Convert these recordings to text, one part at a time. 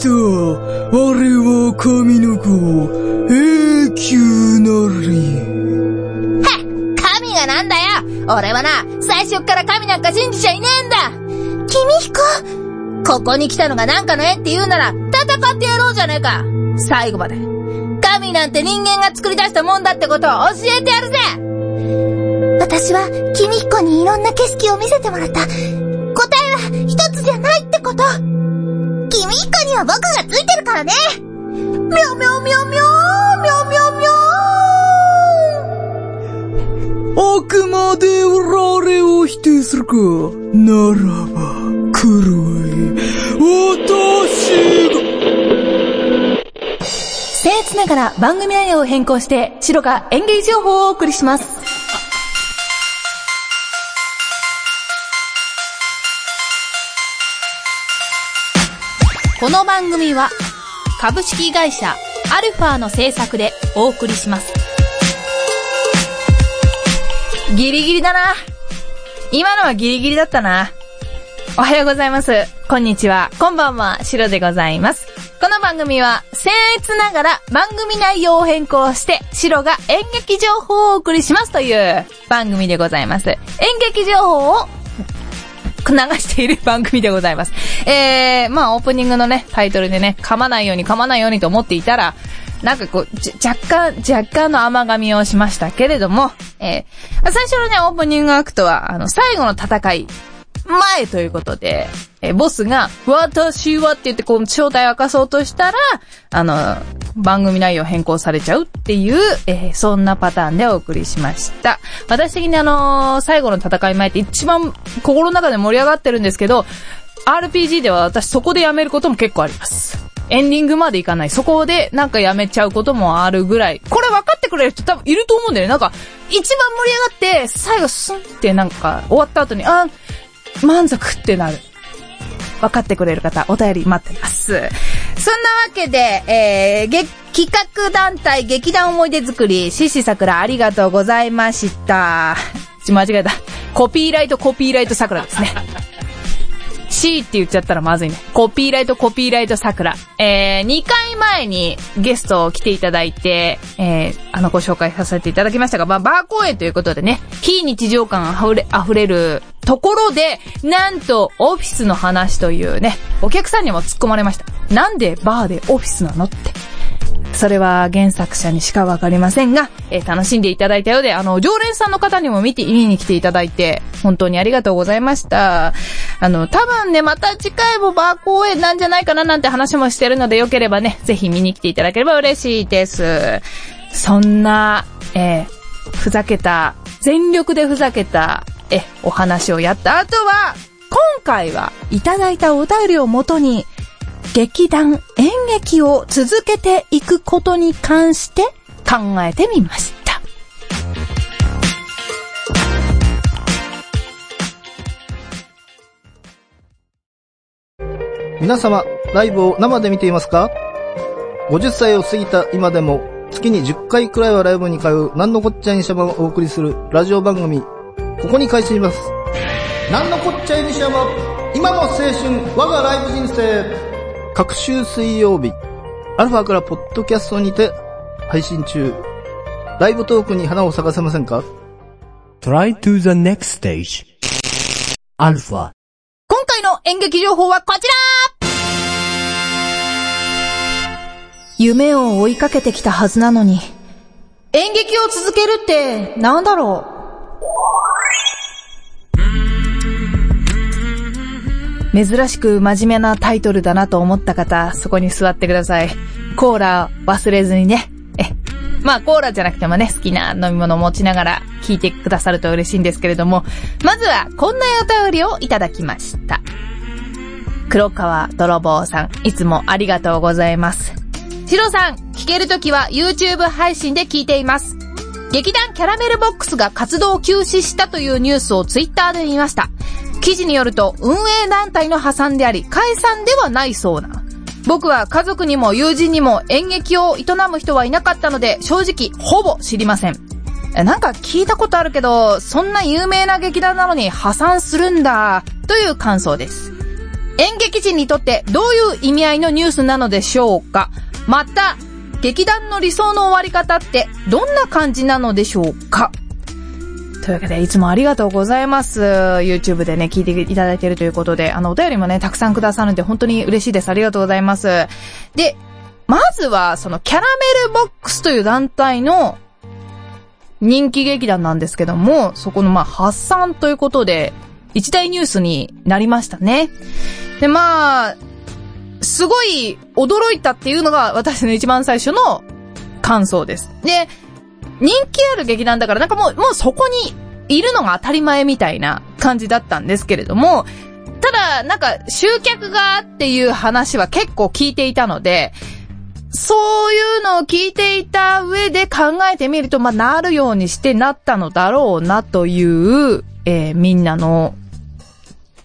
来た。我は神の子、永久なり。は神がなんだよ俺はな、最初っから神なんか信じちゃいねえんだ君彦ここに来たのがなんかの縁って言うなら、戦ってやろうじゃねえか最後まで。神なんて人間が作り出したもんだってことを教えてやるぜ私は、君彦にいろんな景色を見せてもらった。答えは一つじゃないってことは僕がついてるからねみょみょみょみょみょみょみょあくまでを否定するか。ならば、来るわい。私が。僭越ながら番組内容を変更して、シロが演芸情報をお送りします。この番組は、株式会社アルファの制作でお送りします。ギリギリだな。今のはギリギリだったな。おはようございます。こんにちは。こんばんは。シロでございます。この番組は、僭越ながら番組内容を変更して、シロが演劇情報をお送りしますという番組でございます。演劇情報を流している番組でございます。えー、まあオープニングのね、タイトルでね、噛まないように噛まないようにと思っていたら、なんかこう、若干、若干の甘噛みをしましたけれども、えー、最初のね、オープニングアクトは、あの、最後の戦い、前ということで、えボスが、私はって言ってこう、正体を明かそうとしたら、あの、番組内容変更されちゃうっていう、えーそんなパターンでお送りしました。私的にあのー最後の戦い前って一番心の中で盛り上がってるんですけど、RPG では私そこでやめることも結構あります。エンディングまでいかない。そこでなんかやめちゃうこともあるぐらい。これ分かってくれる人多分いると思うんだよね。なんか、一番盛り上がって、最後スンってなんか終わった後に、あ、満足ってなる。分かってくれる方、お便り待ってます。そんなわけで、えー、企画団体劇団思い出作り、獅子桜ありがとうございました。ち間違えた。コピーライトコピーライト桜ですね。C って言っちゃったらまずいね。コピーライトコピーライト桜。えー、2回前にゲストを来ていただいて、えー、あのご紹介させていただきましたが、まあ、バー公演ということでね、非日常感あふれ、溢れるところで、なんと、オフィスの話というね、お客さんにも突っ込まれました。なんでバーでオフィスなのって。それは原作者にしかわかりませんが、えー楽しんでいただいたようで、あの、常連さんの方にも見て、見に来ていただいて、本当にありがとうございました。あの、多分ね、また次回もバー公演なんじゃないかななんて話もしてるので、よければね、ぜひ見に来ていただければ嬉しいです。そんな、えーふざけた、全力でふざけた、え、お話をやった後は、今回はいただいたお便りをもとに、劇団演劇を続けていくことに関して考えてみました。皆様、ライブを生で見ていますか ?50 歳を過ぎた今でも、月に10回くらいはライブに通う、なんのこっちゃいにしゃばをお送りするラジオ番組、ここに開始します。なんのこっちゃいにしゃば、今の青春、我がライブ人生。各週水曜日、アルファからポッドキャストにて配信中。ライブトークに花を咲かせませんか？Try to the next stage. Alpha. 今回の演劇情報はこちら夢を追いかけてきたはずなのに、演劇を続けるってなんだろう？珍しく真面目なタイトルだなと思った方、そこに座ってください。コーラ忘れずにね。え、まあコーラじゃなくてもね、好きな飲み物を持ちながら聞いてくださると嬉しいんですけれども、まずはこんなお便りをいただきました。黒川泥棒さん、いつもありがとうございます。シロさん、聞けるときは YouTube 配信で聞いています。劇団キャラメルボックスが活動を休止したというニュースを Twitter で見ました。記事によると運営団体の破産であり解散ではないそうな。僕は家族にも友人にも演劇を営む人はいなかったので正直ほぼ知りません。なんか聞いたことあるけど、そんな有名な劇団なのに破産するんだ、という感想です。演劇人にとってどういう意味合いのニュースなのでしょうかまた、劇団の理想の終わり方ってどんな感じなのでしょうかというわけで、いつもありがとうございます。YouTube でね、聞いていただいているということで、あの、お便りもね、たくさんくださるんで、本当に嬉しいです。ありがとうございます。で、まずは、その、キャラメルボックスという団体の人気劇団なんですけども、そこの、まあ、発散ということで、一大ニュースになりましたね。で、まあ、すごい驚いたっていうのが私の一番最初の感想です。で、人気ある劇団だからなんかもう、もうそこにいるのが当たり前みたいな感じだったんですけれども、ただ、なんか集客がっていう話は結構聞いていたので、そういうのを聞いていた上で考えてみると、まあ、なるようにしてなったのだろうなという、えーみんなの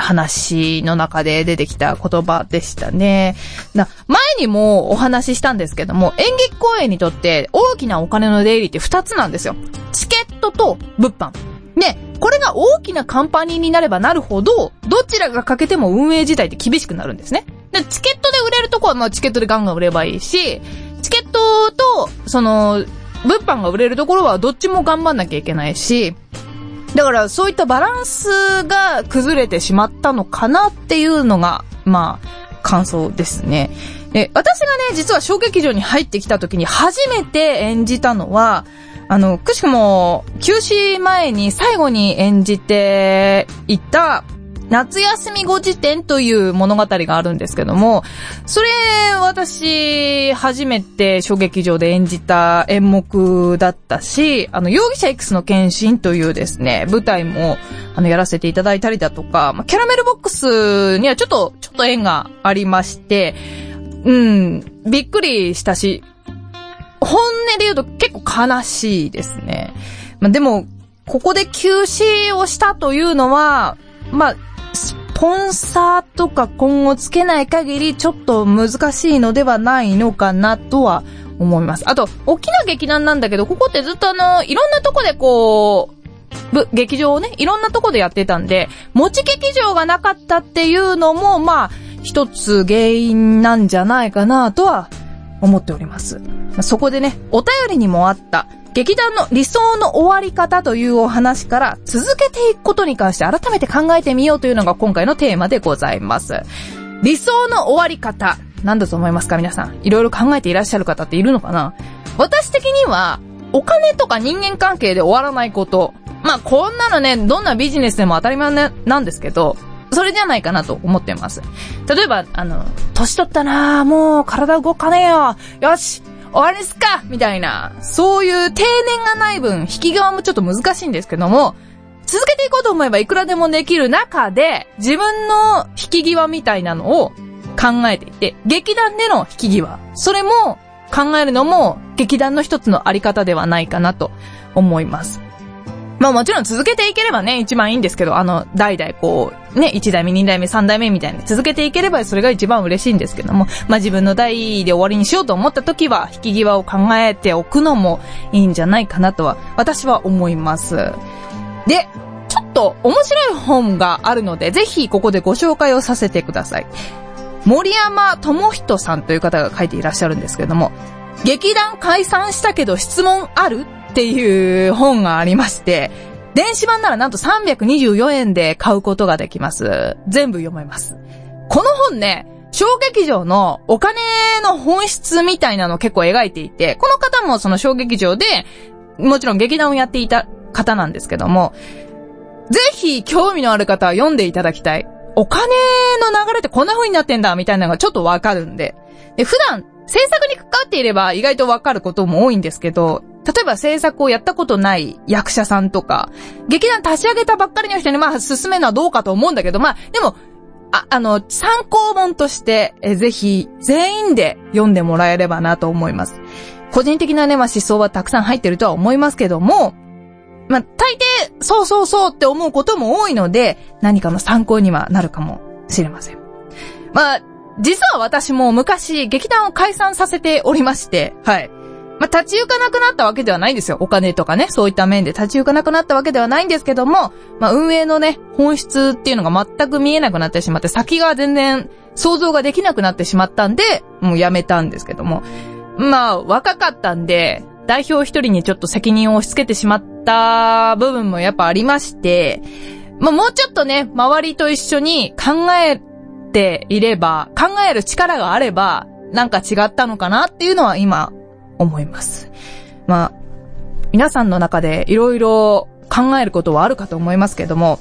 話の中で出てきた言葉でしたね。な前にもお話ししたんですけども、演劇公演にとって大きなお金の出入りって二つなんですよ。チケットと物販。で、これが大きなカンパニーになればなるほど、どちらが欠けても運営自体って厳しくなるんですね。で、チケットで売れるとこはまあチケットでガンガン売ればいいし、チケットと、その、物販が売れるところはどっちも頑張んなきゃいけないし、だからそういったバランスが崩れてしまったのかなっていうのが、まあ、感想ですね。で、私がね、実は小劇場に入ってきた時に初めて演じたのは、あの、くしくも、休止前に最後に演じていた、夏休み後辞典という物語があるんですけども、それ、私、初めて小劇場で演じた演目だったし、あの、容疑者 X の献身というですね、舞台も、あの、やらせていただいたりだとか、キャラメルボックスにはちょっと、ちょっと縁がありまして、うん、びっくりしたし、本音で言うと結構悲しいですね。まあ、でも、ここで休止をしたというのは、まあ、スポンサーとか今後つけない限りちょっと難しいのではないのかなとは思います。あと、大きな劇団なんだけど、ここってずっとあの、いろんなとこでこう、ぶ劇場をね、いろんなとこでやってたんで、持ち劇場がなかったっていうのも、まあ、一つ原因なんじゃないかなとは思っております。そこでね、お便りにもあった、劇団の理想の終わり方というお話から続けていくことに関して改めて考えてみようというのが今回のテーマでございます。理想の終わり方。何だと思いますか？皆さん。いろいろ考えていらっしゃる方っているのかな？私的には、お金とか人間関係で終わらないこと。まあ、こんなのね、どんなビジネスでも当たり前なんですけど、それじゃないかなと思ってます。例えば、あの、年取ったなぁ、もう体動かねえよ。よし終わりですか？みたいな、そういう定年がない分、引き際もちょっと難しいんですけども、続けていこうと思えばいくらでもできる中で、自分の引き際みたいなのを考えていて、劇団での引き際、それも考えるのも劇団の一つのあり方ではないかなと思います。まあもちろん続けていければね、一番いいんですけど、あの、代々こう、ね、一代目、二代目、三代目みたいに続けていければそれが一番嬉しいんですけども、まあ自分の代で終わりにしようと思った時は、引き際を考えておくのもいいんじゃないかなとは、私は思います。で、ちょっと面白い本があるので、ぜひここでご紹介をさせてください。森山智人さんという方が書いていらっしゃるんですけども、劇団解散したけど質問ある？っていう本がありまして、電子版ならなんと324円で買うことができます。全部読めます。この本ね、小劇場のお金の本質みたいなのを結構描いていて、この方もその小劇場で、もちろん劇団をやっていた方なんですけども、ぜひ興味のある方は読んでいただきたい。お金の流れってこんな風になってんだみたいなのがちょっとわかるんで。で、普段制作に関わっていれば意外とわかることも多いんですけど、例えば制作をやったことない役者さんとか、劇団立ち上げたばっかりの人にまあ進めるのはどうかと思うんだけど、まあでも、あ、あの、参考本として、えぜひ全員で読んでもらえればなと思います。個人的なね、まあ思想はたくさん入ってるとは思いますけども、まあ、大抵、そうそうそうって思うことも多いので、何かの参考にはなるかもしれません。まあ、実は私も昔、劇団を解散させておりまして、はい。まあ、立ち行かなくなったわけではないんですよ。お金とかね、そういった面で立ち行かなくなったわけではないんですけども、まあ、運営のね、本質っていうのが全く見えなくなってしまって、先が全然想像ができなくなってしまったんで、もうやめたんですけども。まあ、若かったんで、代表一人にちょっと責任を押し付けてしまった部分もやっぱありまして、まあ、もうちょっとね、周りと一緒に考えていれば、考える力があれば、なんか違ったのかなっていうのは今、思います。まあ、皆さんの中でいろいろ考えることはあるかと思いますけども、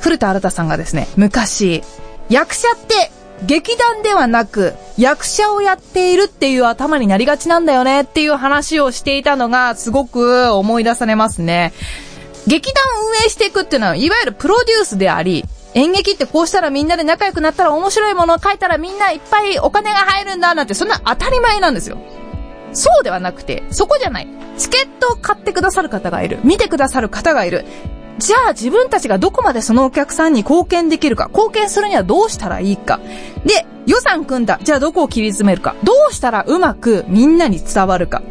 古田新太さんがですね、昔、役者って劇団ではなく役者をやっているっていう頭になりがちなんだよねっていう話をしていたのがすごく思い出されますね。劇団運営していくっていうのは、いわゆるプロデュースであり、演劇ってこうしたらみんなで仲良くなったら面白いものを書いたらみんないっぱいお金が入るんだなんてそんな当たり前なんですよ。そうではなくて、そこじゃない。チケットを買ってくださる方がいる。見てくださる方がいる。じゃあ自分たちがどこまでそのお客さんに貢献できるか、貢献するにはどうしたらいいか。で、予算組んだ。じゃあどこを切り詰めるか。どうしたらうまくみんなに伝わるか。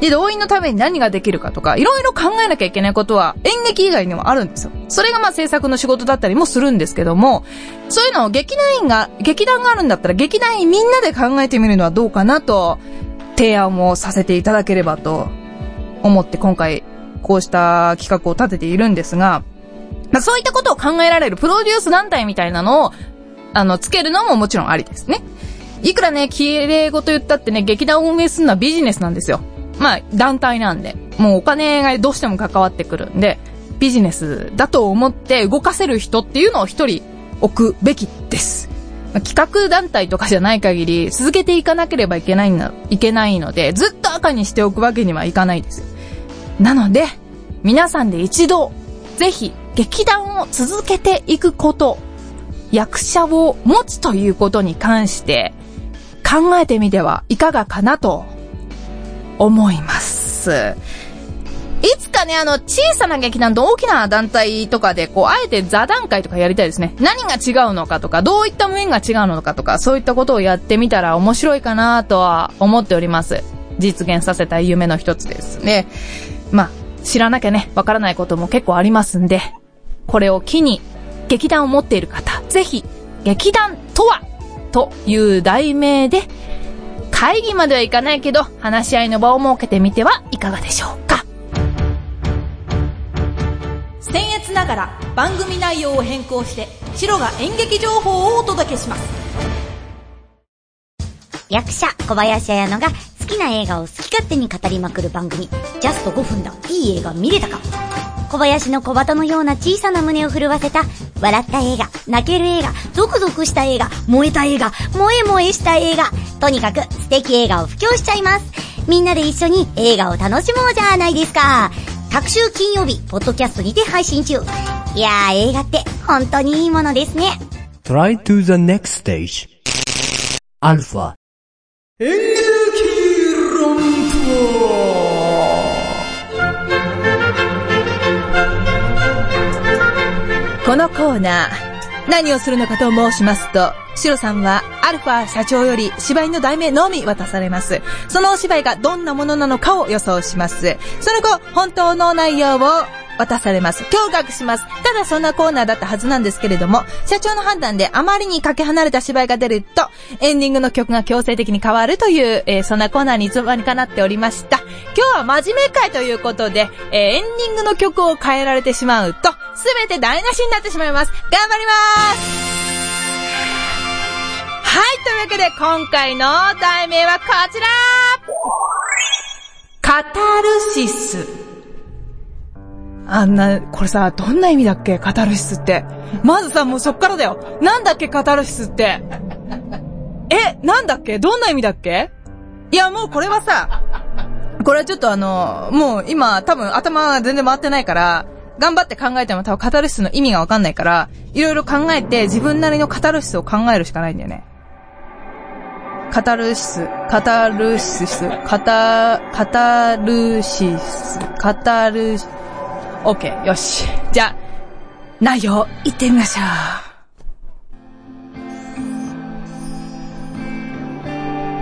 で、動員のために何ができるかとか、いろいろ考えなきゃいけないことは演劇以外にもあるんですよ。それがまあ制作の仕事だったりもするんですけども、そういうのを劇団員が、劇団があるんだったら劇団員みんなで考えてみるのはどうかなと、提案をさせていただければと思って今回こうした企画を立てているんですが、まあ、そういったことを考えられるプロデュース団体みたいなのを、あの、つけるのももちろんありですね。いくらね、綺麗事言ったってね、劇団を運営するのはビジネスなんですよ。まあ、団体なんで。もうお金がどうしても関わってくるんで、ビジネスだと思って動かせる人っていうのを一人置くべきです。まあ企画団体とかじゃない限り、続けていかなければいけないの、いけないので、ずっと赤にしておくわけにはいかないです。なので、皆さんで一度、ぜひ、劇団を続けていくこと、役者を持つということに関して、考えてみてはいかがかなと、思います。いつかね、あの、小さな劇団と大きな団体とかで、こう、あえて座談会とかやりたいですね。何が違うのかとか、どういった面が違うのかとか、そういったことをやってみたら面白いかなとは思っております。実現させたい夢の一つですね。まあ、知らなきゃね、わからないことも結構ありますんで、これを機に、劇団を持っている方、ぜひ、劇団とは、という題名で、会議まではいかないけど、話し合いの場を設けてみてはいかがでしょうか。ら番組内容を変更して白が演劇情報をお届けします。役者小林彩乃が好きな映画を好き勝手に語りまくる番組。ジャスト5分だ。いい映画見れたか？小林の小鳩のような小さな胸を震わせた笑った映画泣ける映画ゾクゾクした映画燃えた映画萌え萌えした映画。とにかく素敵映画を布教しちゃいます。みんなで一緒に映画を楽しもうじゃないですか。各週金曜日ポッドキャストにて配信中いやー映画って本当にいいものですね Try to the next stage. Alpha. 演劇論このコーナー、何をするのかと申しますと、シロさんはアルファ社長より芝居の題名のみ渡されます。そのお芝居がどんなものなのかを予想します。その後、本当の内容を渡されます。驚愕します。ただそんなコーナーだったはずなんですけれども、社長の判断であまりにかけ離れた芝居が出ると、エンディングの曲が強制的に変わるという、えーそんなコーナーにいつの間にかなっておりました。今日は真面目会ということで、えーエンディングの曲を変えられてしまうと、すべて台無しになってしまいます。頑張りますはい、というわけで今回の題名はこちらカタルシス。あんな、これさ、どんな意味だっけ？カタルシスって。まずさ、もうそっからだよ。なんだっけ？カタルシスって。え、なんだっけ？どんな意味だっけ？いや、もうこれはさ、これはちょっとあの、もう今多分頭が全然回ってないから、頑張って考えても多分カタルシスの意味がわかんないから、いろいろ考えて自分なりのカタルシスを考えるしかないんだよね。カタルシス、カタルシス、カタ、カタルシス、カタルシ、オッケー、よし。じゃあ、内容、行ってみましょ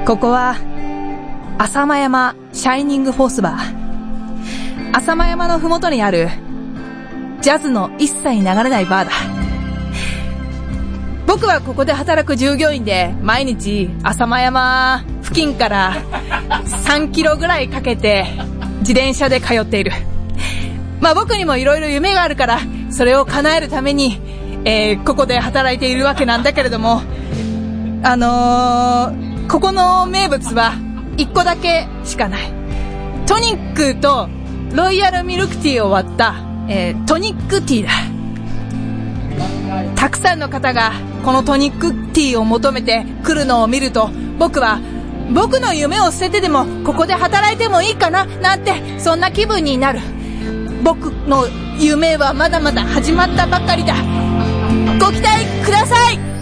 う。ここは、浅間山シャイニングフォースバー。浅間山のふもとにある、ジャズの一切流れないバーだ。僕はここで働く従業員で、毎日浅間山付近から3キロぐらいかけて自転車で通っている。まあ僕にも色々夢があるから、それを叶えるために、えー、ここで働いているわけなんだけれども、あのー、ここの名物は1個だけしかない。トニックとロイヤルミルクティーを割った、えー、トニックティーだ。たくさんの方がこのトニックティーを求めて来るのを見ると、僕は僕の夢を捨ててでもここで働いてもいいかななんてそんな気分になる。僕の夢はまだまだ始まったばかりだ。ご期待ください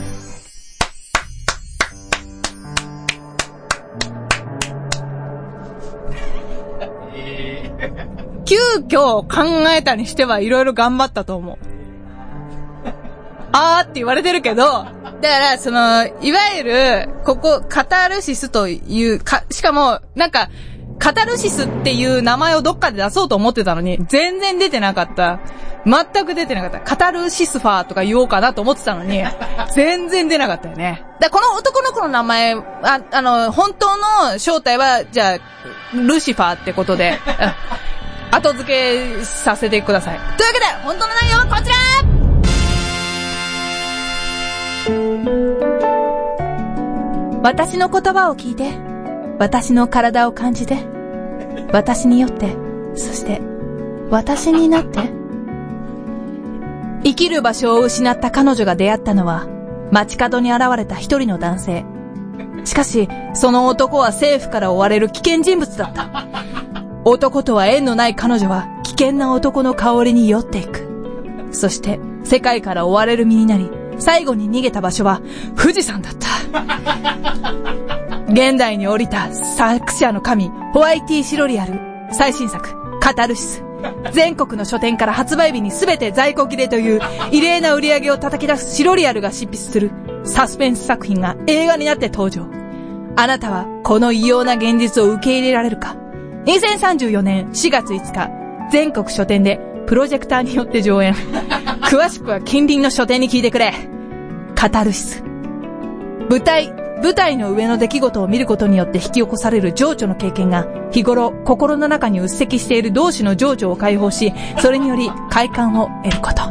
急遽考えたにしてはいろいろ頑張ったと思う。あーって言われてるけど、だから、その、いわゆる、ここ、カタルシスという、か、しかも、なんか、カタルシスっていう名前をどっかで出そうと思ってたのに、全然出てなかった。全く出てなかった。カタルシスファーとか言おうかなと思ってたのに、全然出なかったよね。だこの男の子の名前、あ、あの、本当の正体は、じゃあ、ルシファーってことで、後付けさせてください。というわけで、本当の内容はこちら私の言葉を聞いて、私の体を感じて、私によって、そして、私になって。生きる場所を失った彼女が出会ったのは、街角に現れた一人の男性。しかし、その男は政府から追われる危険人物だった。男とは縁のない彼女は危険な男の香りに酔っていく。そして世界から追われる身になり、最後に逃げた場所は富士山だった。現代に降りた作者の神、ホワイティ・シロリアル、最新作、カタルシス。全国の書店から発売日に全て在庫切れという異例な売り上げを叩き出すシロリアルが執筆するサスペンス作品が映画になって登場。あなたはこの異様な現実を受け入れられるか？2034年4月5日、全国書店でプロジェクターによって上演。詳しくは近隣の書店に聞いてくれ。カタルシス。舞台、舞台の上の出来事を見ることによって引き起こされる情緒の経験が、日頃心の中に鬱積している同志の情緒を解放し、それにより快感を得ること。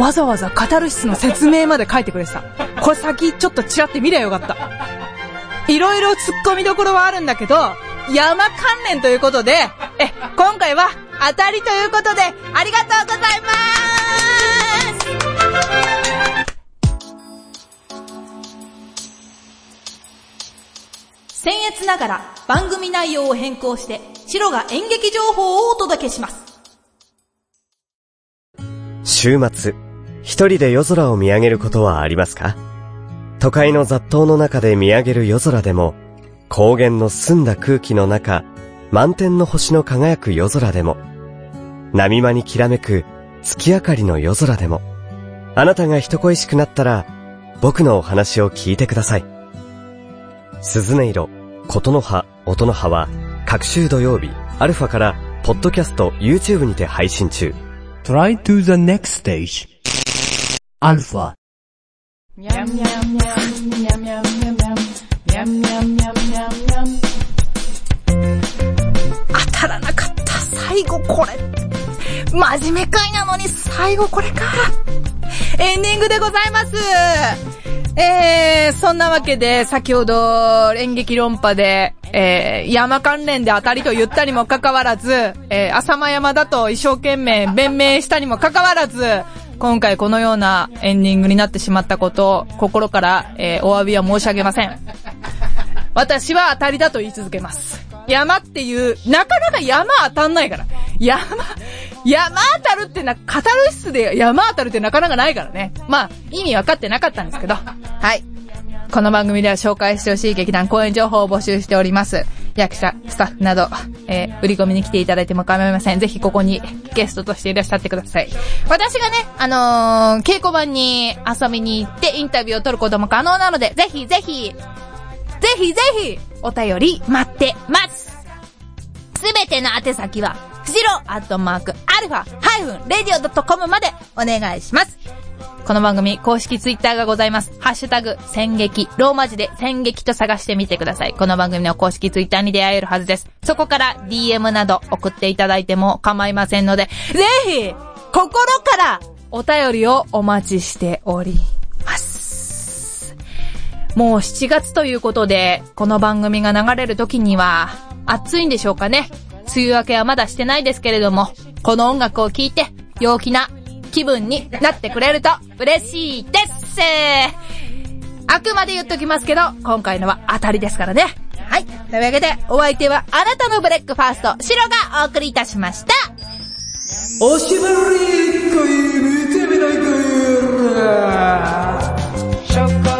わざわざカタルシスの説明まで書いてくれてた。これ先ちょっとチラって見りゃよかった。いろいろ突っ込みどころはあるんだけど、山関連ということで、え、今回は当たりということで、ありがとうございます僭越ながら番組内容を変更して、白が演劇情報をお届けします。週末、一人で夜空を見上げることはありますか？都会の雑踏の中で見上げる夜空でも、高原の澄んだ空気の中、満天の星の輝く夜空でも、波間にきらめく月明かりの夜空でも、あなたが人恋しくなったら、僕のお話を聞いてください。鈴音色、琴の葉、音の葉は、各週土曜日、アルファから、ポッドキャスト、YouTube にて配信中。Try to the next stage. Alpha. にゃん当たらなかった最後これ真面目会なのに最後これかエンディングでございますえー、そんなわけで、先ほど、演劇論破で、えー、山関連で当たりと言ったにもかかわらず、えー、浅間山だと一生懸命弁明したにもかかわらず、今回このようなエンディングになってしまったことを、心から、えー、お詫びは申し上げません。私は当たりだと言い続けます。山っていう、なかなか山当たんないから。山、山当たるってな、カタルシスで山当たるってなかなかないからね。まあ、意味分かってなかったんですけど。はい。この番組では紹介してほしい劇団公演情報を募集しております。役者、スタッフなど、えー売り込みに来ていただいても構いません。ぜひここにゲストとしていらっしゃってください。私がね、あのー稽古場に遊びに行ってインタビューを取ることも可能なので、ぜひぜひ、ぜひぜひ、お便り待ってますすべての宛先は、ふしろアットマーク、アルファ、ハイフン、レディオドットコムまでお願いします。この番組、公式ツイッターがございます。ハッシュタグ、戦劇、ローマ字で戦劇と探してみてください。この番組の公式ツイッターに出会えるはずです。そこから DM など送っていただいても構いませんので、ぜひ、心からお便りをお待ちしております。もう7月ということで、この番組が流れる時には、暑いんでしょうかね。梅雨明けはまだしてないですけれども、この音楽を聴いて、陽気な気分になってくれると嬉しいです。あくまで言っときますけど、今回のは当たりですからね。はい。というわけで、お相手はあなたのブレックファースト、シロがお送りいたしました。おしぼり一回見てみないかいこ